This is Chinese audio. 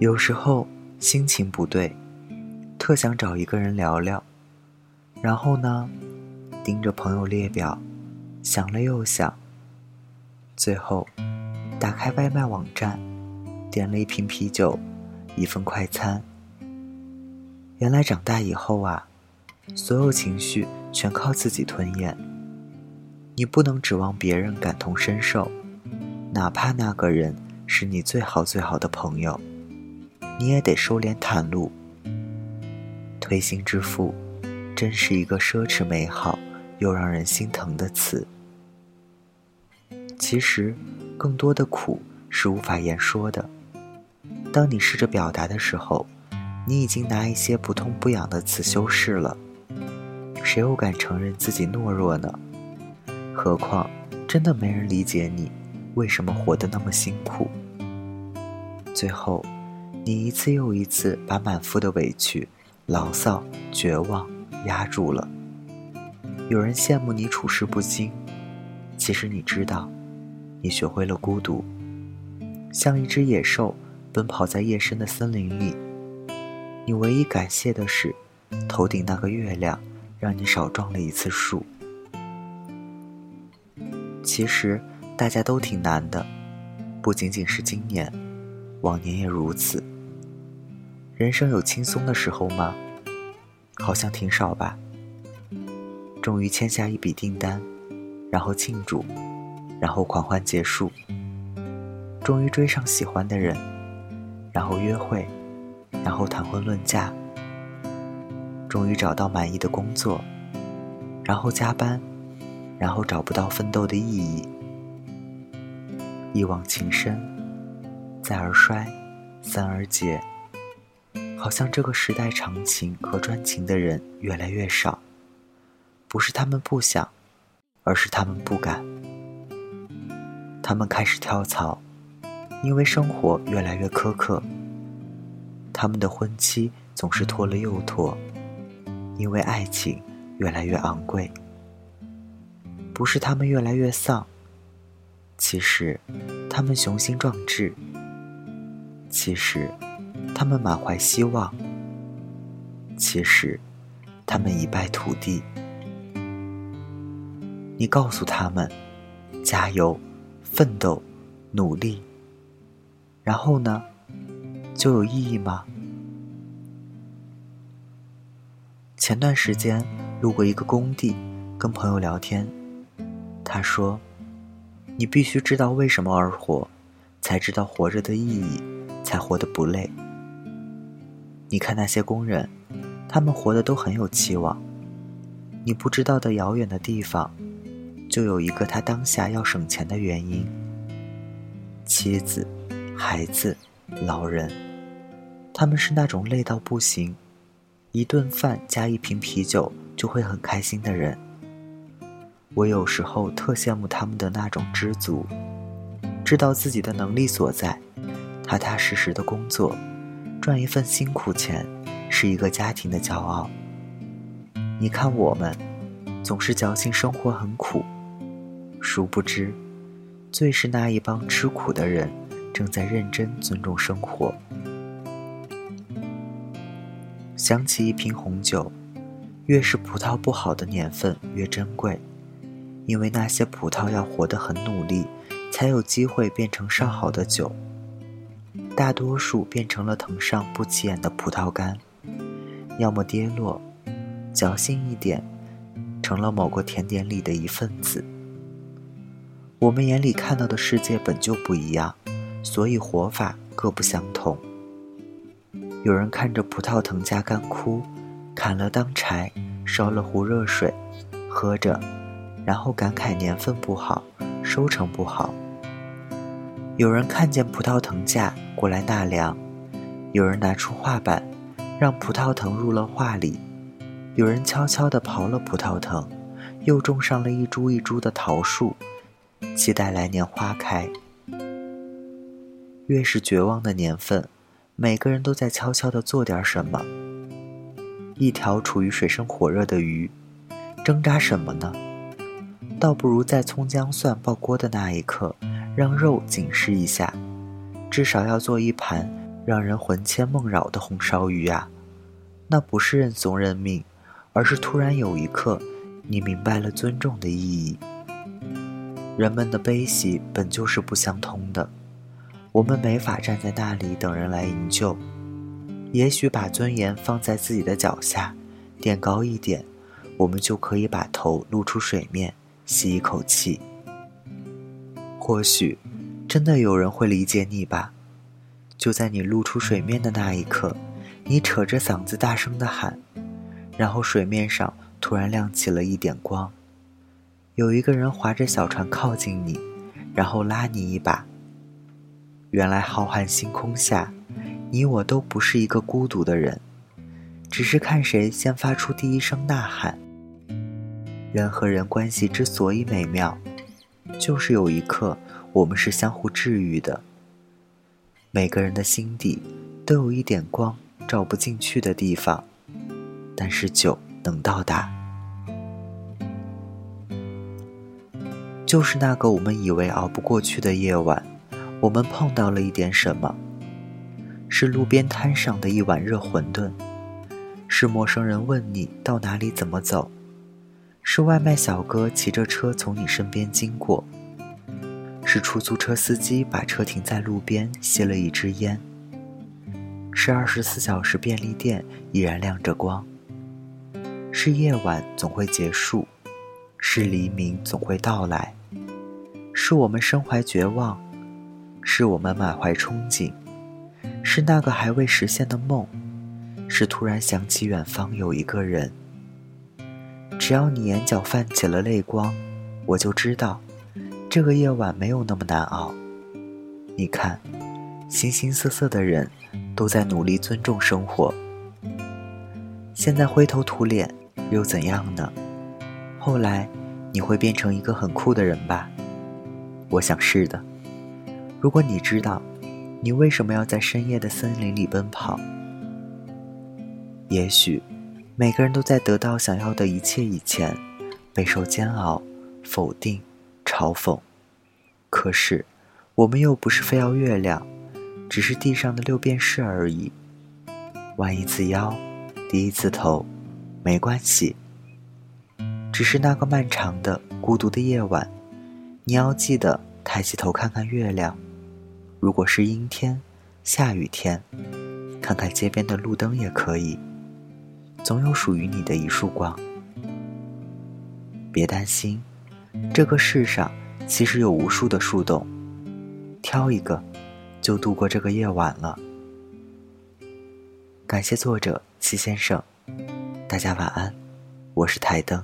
有时候心情不对，特想找一个人聊聊，然后呢，盯着朋友列表，想了又想，最后打开外卖网站，点了一瓶啤酒，一份快餐。原来长大以后啊，所有情绪全靠自己吞咽。你不能指望别人感同身受，哪怕那个人是你最好最好的朋友，你也得收敛袒露。推心置腹，真是一个奢侈美好又让人心疼的词。其实，更多的苦是无法言说的。当你试着表达的时候，你已经拿一些不痛不痒的词修饰了。谁又敢承认自己懦弱呢？何况，真的没人理解你为什么活得那么辛苦。最后，你一次又一次把满腹的委屈、牢骚、绝望压住了。有人羡慕你处事不惊，其实你知道，你学会了孤独，像一只野兽奔跑在夜深的森林里。你唯一感谢的是，头顶那个月亮让你少撞了一次树。其实大家都挺难的，不仅仅是今年，往年也如此。人生有轻松的时候吗？好像挺少吧。终于签下一笔订单，然后庆祝，然后狂欢结束。终于追上喜欢的人，然后约会，然后谈婚论嫁。终于找到满意的工作，然后加班。然后找不到奋斗的意义，一往情深，再而衰，三而竭。好像这个时代长情和专情的人越来越少，不是他们不想，而是他们不敢。他们开始跳槽，因为生活越来越苛刻。他们的婚期总是拖了又拖，因为爱情越来越昂贵。不是他们越来越丧，其实他们雄心壮志，其实他们满怀希望，其实他们一败涂地。你告诉他们，加油，奋斗，努力。然后呢，就有意义吗？前段时间路过一个工地，跟朋友聊天。他说：“你必须知道为什么而活，才知道活着的意义，才活得不累。你看那些工人，他们活得都很有期望。你不知道的遥远的地方，就有一个他当下要省钱的原因。妻子、孩子、老人，他们是那种累到不行，一顿饭加一瓶啤酒就会很开心的人。”我有时候特羡慕他们的那种知足，知道自己的能力所在，踏踏实实的工作，赚一份辛苦钱，是一个家庭的骄傲。你看我们，总是矫情生活很苦，殊不知，最是那一帮吃苦的人，正在认真尊重生活。想起一瓶红酒，越是葡萄不好的年份越珍贵。因为那些葡萄要活得很努力，才有机会变成上好的酒。大多数变成了藤上不起眼的葡萄干，要么跌落，侥幸一点，成了某个甜点里的一份子。我们眼里看到的世界本就不一样，所以活法各不相同。有人看着葡萄藤架干枯，砍了当柴，烧了壶热水，喝着。然后感慨年份不好，收成不好。有人看见葡萄藤架过来纳凉，有人拿出画板，让葡萄藤入了画里，有人悄悄地刨了葡萄藤，又种上了一株一株的桃树，期待来年花开。越是绝望的年份，每个人都在悄悄地做点什么。一条处于水深火热的鱼，挣扎什么呢？倒不如在葱姜蒜爆锅的那一刻，让肉紧实一下。至少要做一盘让人魂牵梦绕的红烧鱼啊，那不是认怂认命，而是突然有一刻，你明白了尊重的意义。人们的悲喜本就是不相通的，我们没法站在那里等人来营救。也许把尊严放在自己的脚下，垫高一点，我们就可以把头露出水面，吸一口气。或许，真的有人会理解你吧？就在你露出水面的那一刻，你扯着嗓子大声的喊，然后水面上突然亮起了一点光。有一个人划着小船靠近你，然后拉你一把。原来浩瀚星空下，你我都不是一个孤独的人，只是看谁先发出第一声呐喊。人和人关系之所以美妙，就是有一刻我们是相互治愈的。每个人的心底都有一点光照不进去的地方，但是酒能到达。就是那个我们以为熬不过去的夜晚，我们碰到了一点什么？是路边摊上的一碗热馄饨，是陌生人问你到哪里怎么走，是外卖小哥骑着车从你身边经过，是出租车司机把车停在路边吸了一支烟，是二十四小时便利店依然亮着光，是夜晚总会结束，是黎明总会到来。是我们身怀绝望，是我们满怀憧憬，是那个还未实现的梦，是突然想起远方有一个人。只要你眼角泛起了泪光，我就知道，这个夜晚没有那么难熬。你看，形形色色的人都在努力尊重生活。现在灰头土脸又怎样呢？后来你会变成一个很酷的人吧？我想是的。如果你知道，你为什么要在深夜的森林里奔跑？也许，每个人都在得到想要的一切以前，备受煎熬、否定、嘲讽。可是，我们又不是非要月亮，只是地上的六便士而已。弯一次腰，低一次头，没关系。只是那个漫长的、孤独的夜晚。你要记得抬起头看看月亮，如果是阴天、下雨天，看看街边的路灯也可以，总有属于你的一束光。别担心，这个世上其实有无数的树洞，挑一个，就度过这个夜晚了。感谢作者齐先生，大家晚安，我是台灯。